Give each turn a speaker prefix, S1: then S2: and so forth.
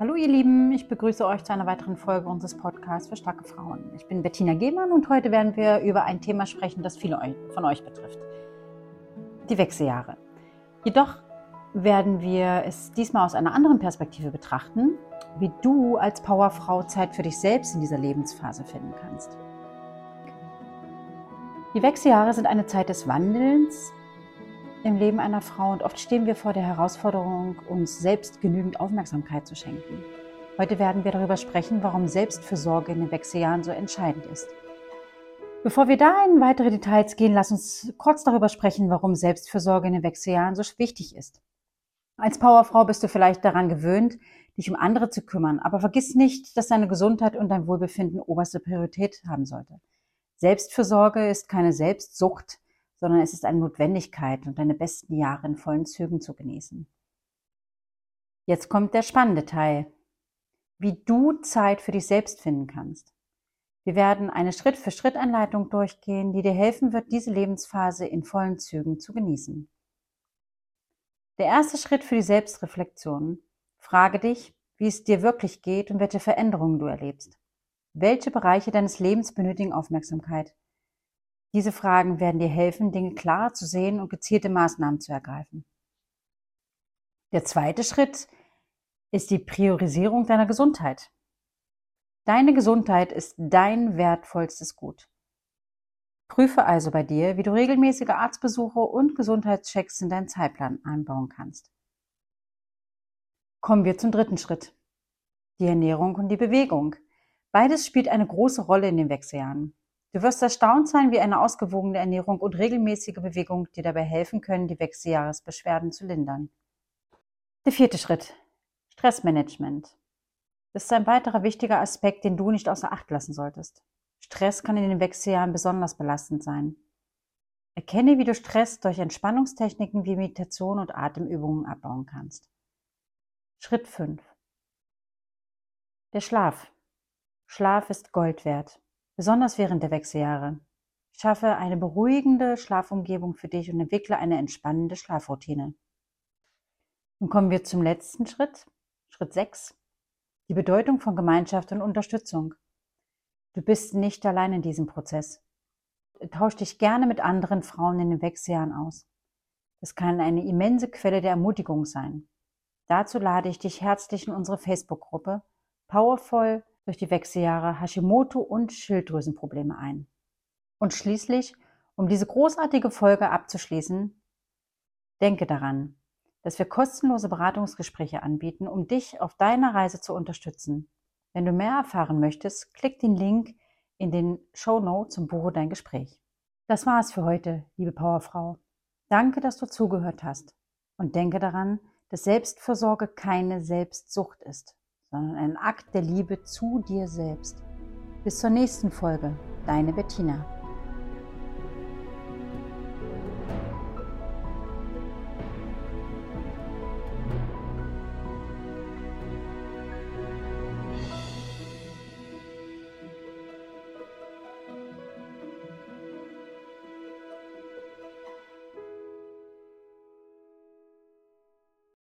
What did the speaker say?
S1: Hallo ihr Lieben, ich begrüße euch zu einer weiteren Folge unseres Podcasts für starke Frauen. Ich bin Bettina Gehmann und heute werden wir über ein Thema sprechen, das viele von euch betrifft. Die Wechseljahre. Jedoch werden wir es diesmal aus einer anderen Perspektive betrachten, wie du als Powerfrau Zeit für dich selbst in dieser Lebensphase finden kannst. Die Wechseljahre sind eine Zeit des Wandelns, im Leben einer Frau und oft stehen wir vor der Herausforderung, uns selbst genügend Aufmerksamkeit zu schenken. Heute werden wir darüber sprechen, warum Selbstfürsorge in den Wechseljahren so entscheidend ist. Bevor wir da in weitere Details gehen, lass uns kurz darüber sprechen, warum Selbstfürsorge in den Wechseljahren so wichtig ist. Als Powerfrau bist du vielleicht daran gewöhnt, dich um andere zu kümmern, aber vergiss nicht, dass deine Gesundheit und dein Wohlbefinden oberste Priorität haben sollte. Selbstfürsorge ist keine Selbstsucht, sondern es ist eine Notwendigkeit und deine besten Jahre in vollen Zügen zu genießen. Jetzt kommt der spannende Teil, wie du Zeit für dich selbst finden kannst. Wir werden eine Schritt-für-Schritt-Anleitung durchgehen, die dir helfen wird, diese Lebensphase in vollen Zügen zu genießen. Der erste Schritt für die Selbstreflexion. Frage dich, wie es dir wirklich geht und welche Veränderungen du erlebst. Welche Bereiche deines Lebens benötigen Aufmerksamkeit? Diese Fragen werden dir helfen, Dinge klarer zu sehen und gezielte Maßnahmen zu ergreifen. Der zweite Schritt ist die Priorisierung deiner Gesundheit. Deine Gesundheit ist dein wertvollstes Gut. Prüfe also bei dir, wie du regelmäßige Arztbesuche und Gesundheitschecks in deinen Zeitplan einbauen kannst. Kommen wir zum dritten Schritt. Die Ernährung und die Bewegung. Beides spielt eine große Rolle in den Wechseljahren. Du wirst erstaunt sein, wie eine ausgewogene Ernährung und regelmäßige Bewegung dir dabei helfen können, die Wechseljahresbeschwerden zu lindern. Der vierte Schritt. Stressmanagement. Das ist ein weiterer wichtiger Aspekt, den du nicht außer Acht lassen solltest. Stress kann in den Wechseljahren besonders belastend sein. Erkenne, wie du Stress durch Entspannungstechniken wie Meditation und Atemübungen abbauen kannst. Schritt 5. Der Schlaf. Schlaf ist Gold wert besonders während der Wechseljahre. Schaffe eine beruhigende Schlafumgebung für dich und entwickle eine entspannende Schlafroutine. Nun kommen wir zum letzten Schritt, Schritt 6, die Bedeutung von Gemeinschaft und Unterstützung. Du bist nicht allein in diesem Prozess. Tausch dich gerne mit anderen Frauen in den Wechseljahren aus. Das kann eine immense Quelle der Ermutigung sein. Dazu lade ich dich herzlich in unsere Facebook-Gruppe Powerful durch die Wechseljahre Hashimoto und Schilddrüsenprobleme ein. Und schließlich, um diese großartige Folge abzuschließen, denke daran, dass wir kostenlose Beratungsgespräche anbieten, um dich auf deiner Reise zu unterstützen. Wenn du mehr erfahren möchtest, klick den Link in den Show Notes und buche dein Gespräch. Das war's für heute, liebe Powerfrau. Danke, dass du zugehört hast. Und denke daran, dass Selbstversorge keine Selbstsucht ist sondern ein Akt der Liebe zu dir selbst. Bis zur nächsten Folge, deine Bettina.